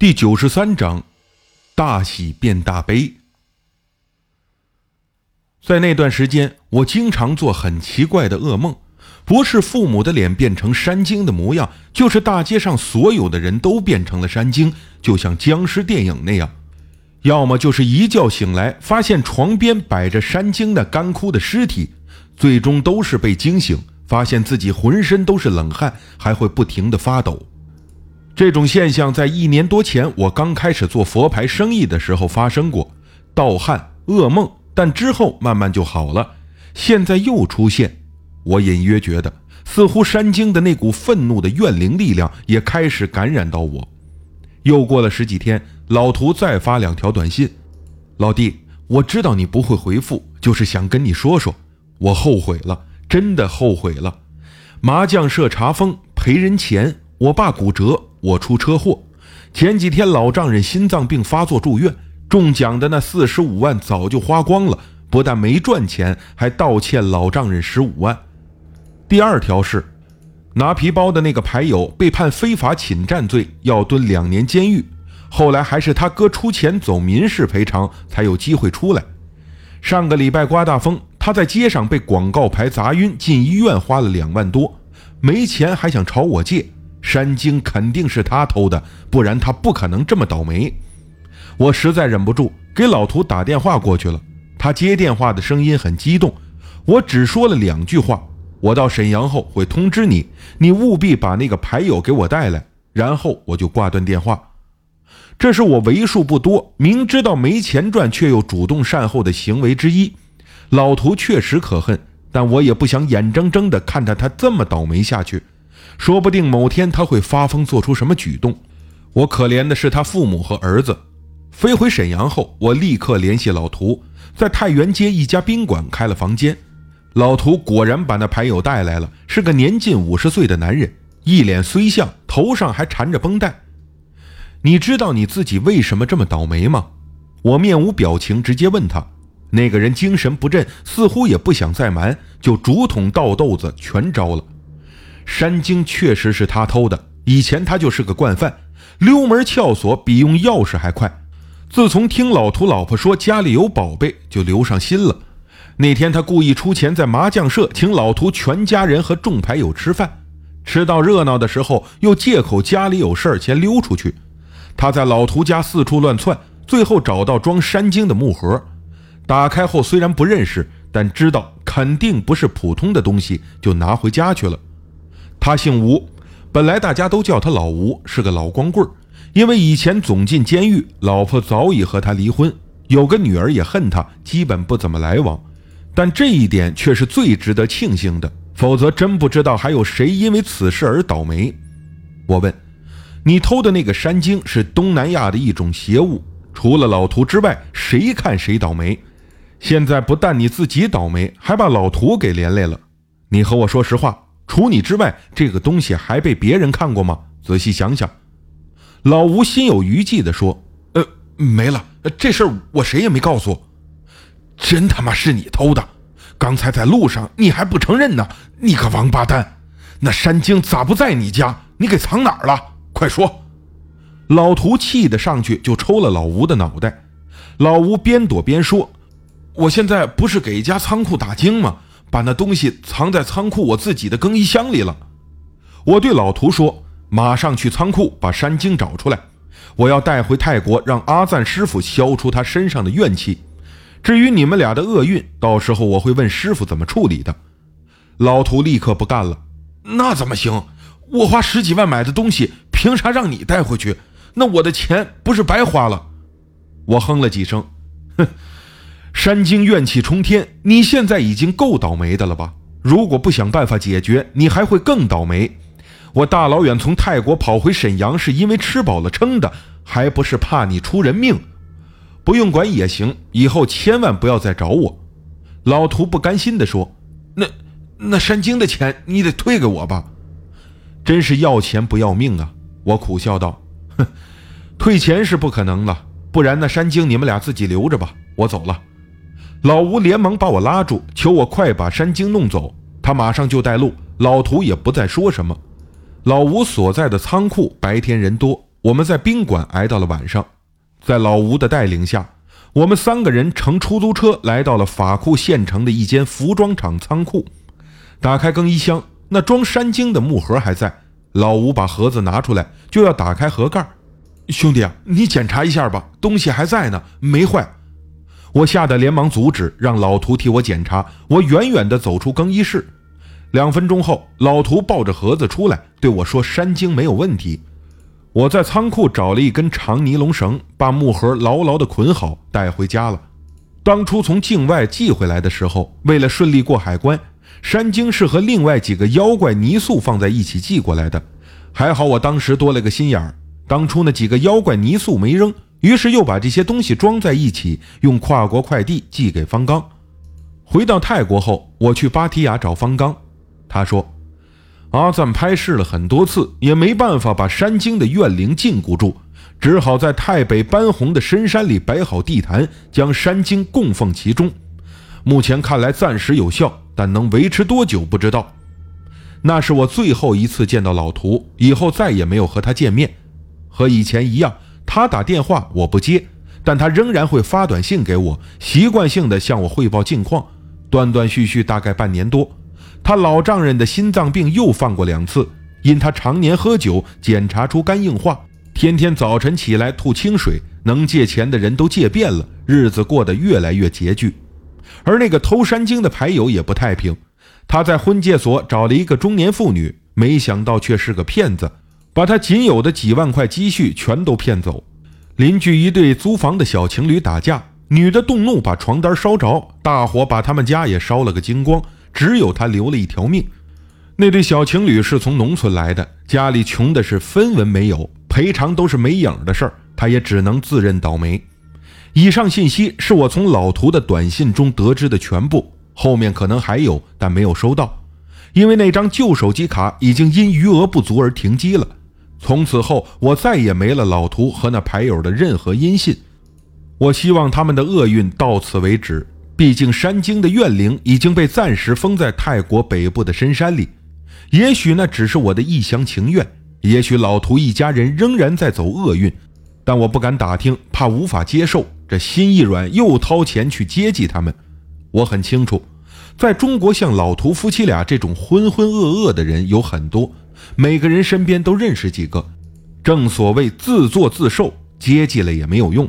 第九十三章，大喜变大悲。在那段时间，我经常做很奇怪的噩梦，不是父母的脸变成山精的模样，就是大街上所有的人都变成了山精，就像僵尸电影那样；要么就是一觉醒来，发现床边摆着山精的干枯的尸体，最终都是被惊醒，发现自己浑身都是冷汗，还会不停的发抖。这种现象在一年多前我刚开始做佛牌生意的时候发生过，盗汗、噩梦，但之后慢慢就好了。现在又出现，我隐约觉得，似乎山精的那股愤怒的怨灵力量也开始感染到我。又过了十几天，老图再发两条短信：“老弟，我知道你不会回复，就是想跟你说说，我后悔了，真的后悔了。麻将社查封，赔人钱，我爸骨折。”我出车祸，前几天老丈人心脏病发作住院，中奖的那四十五万早就花光了，不但没赚钱，还倒欠老丈人十五万。第二条是，拿皮包的那个牌友被判非法侵占罪，要蹲两年监狱，后来还是他哥出钱走民事赔偿，才有机会出来。上个礼拜刮大风，他在街上被广告牌砸晕，进医院花了两万多，没钱还想朝我借。山精肯定是他偷的，不然他不可能这么倒霉。我实在忍不住给老图打电话过去了。他接电话的声音很激动，我只说了两句话：“我到沈阳后会通知你，你务必把那个牌友给我带来。”然后我就挂断电话。这是我为数不多明知道没钱赚却又主动善后的行为之一。老图确实可恨，但我也不想眼睁睁地看着他这么倒霉下去。说不定某天他会发疯，做出什么举动。我可怜的是他父母和儿子。飞回沈阳后，我立刻联系老涂，在太原街一家宾馆开了房间。老涂果然把那牌友带来了，是个年近五十岁的男人，一脸衰相，头上还缠着绷带。你知道你自己为什么这么倒霉吗？我面无表情，直接问他。那个人精神不振，似乎也不想再瞒，就竹筒倒豆子全招了。山精确实是他偷的，以前他就是个惯犯，溜门撬锁比用钥匙还快。自从听老涂老婆说家里有宝贝，就留上心了。那天他故意出钱在麻将社请老涂全家人和众牌友吃饭，吃到热闹的时候，又借口家里有事儿先溜出去。他在老涂家四处乱窜，最后找到装山精的木盒，打开后虽然不认识，但知道肯定不是普通的东西，就拿回家去了。他姓吴，本来大家都叫他老吴，是个老光棍儿。因为以前总进监狱，老婆早已和他离婚，有个女儿也恨他，基本不怎么来往。但这一点却是最值得庆幸的，否则真不知道还有谁因为此事而倒霉。我问：“你偷的那个山精是东南亚的一种邪物，除了老图之外，谁看谁倒霉。现在不但你自己倒霉，还把老图给连累了。你和我说实话。”除你之外，这个东西还被别人看过吗？仔细想想。老吴心有余悸地说：“呃，没了，这事儿我谁也没告诉。真他妈是你偷的！刚才在路上你还不承认呢，你个王八蛋！那山精咋不在你家？你给藏哪儿了？快说！”老涂气得上去就抽了老吴的脑袋。老吴边躲边说：“我现在不是给一家仓库打精吗？”把那东西藏在仓库我自己的更衣箱里了。我对老涂说：“马上去仓库把山精找出来，我要带回泰国，让阿赞师傅消除他身上的怨气。至于你们俩的厄运，到时候我会问师傅怎么处理的。”老涂立刻不干了：“那怎么行？我花十几万买的东西，凭啥让你带回去？那我的钱不是白花了？”我哼了几声，哼。山精怨气冲天，你现在已经够倒霉的了吧？如果不想办法解决，你还会更倒霉。我大老远从泰国跑回沈阳，是因为吃饱了撑的，还不是怕你出人命？不用管也行，以后千万不要再找我。老涂不甘心地说：“那那山精的钱你得退给我吧？真是要钱不要命啊！”我苦笑道：“哼，退钱是不可能了，不然那山精你们俩自己留着吧，我走了。”老吴连忙把我拉住，求我快把山精弄走。他马上就带路，老涂也不再说什么。老吴所在的仓库白天人多，我们在宾馆挨到了晚上。在老吴的带领下，我们三个人乘出租车来到了法库县城的一间服装厂仓库。打开更衣箱，那装山精的木盒还在。老吴把盒子拿出来，就要打开盒盖。兄弟啊，你检查一下吧，东西还在呢，没坏。我吓得连忙阻止，让老图替我检查。我远远地走出更衣室。两分钟后，老图抱着盒子出来，对我说：“山精没有问题。”我在仓库找了一根长尼龙绳，把木盒牢牢地捆好，带回家了。当初从境外寄回来的时候，为了顺利过海关，山精是和另外几个妖怪泥塑放在一起寄过来的。还好我当时多了个心眼儿，当初那几个妖怪泥塑没扔。于是又把这些东西装在一起，用跨国快递寄给方刚。回到泰国后，我去芭提雅找方刚，他说：“阿赞拍试了很多次，也没办法把山精的怨灵禁锢住，只好在泰北班洪的深山里摆好地坛，将山精供奉其中。目前看来暂时有效，但能维持多久不知道。”那是我最后一次见到老图，以后再也没有和他见面，和以前一样。他打电话我不接，但他仍然会发短信给我，习惯性的向我汇报近况，断断续续大概半年多。他老丈人的心脏病又犯过两次，因他常年喝酒，检查出肝硬化，天天早晨起来吐清水，能借钱的人都借遍了，日子过得越来越拮据。而那个偷山精的牌友也不太平，他在婚介所找了一个中年妇女，没想到却是个骗子。把他仅有的几万块积蓄全都骗走。邻居一对租房的小情侣打架，女的动怒把床单烧着，大火把他们家也烧了个精光，只有他留了一条命。那对小情侣是从农村来的，家里穷的是分文没有，赔偿都是没影的事儿，他也只能自认倒霉。以上信息是我从老图的短信中得知的全部，后面可能还有，但没有收到，因为那张旧手机卡已经因余额不足而停机了。从此后，我再也没了老图和那牌友的任何音信。我希望他们的厄运到此为止。毕竟山精的怨灵已经被暂时封在泰国北部的深山里。也许那只是我的一厢情愿，也许老图一家人仍然在走厄运，但我不敢打听，怕无法接受。这心一软，又掏钱去接济他们。我很清楚，在中国像老图夫妻俩这种浑浑噩噩的人有很多。每个人身边都认识几个，正所谓自作自受，接济了也没有用。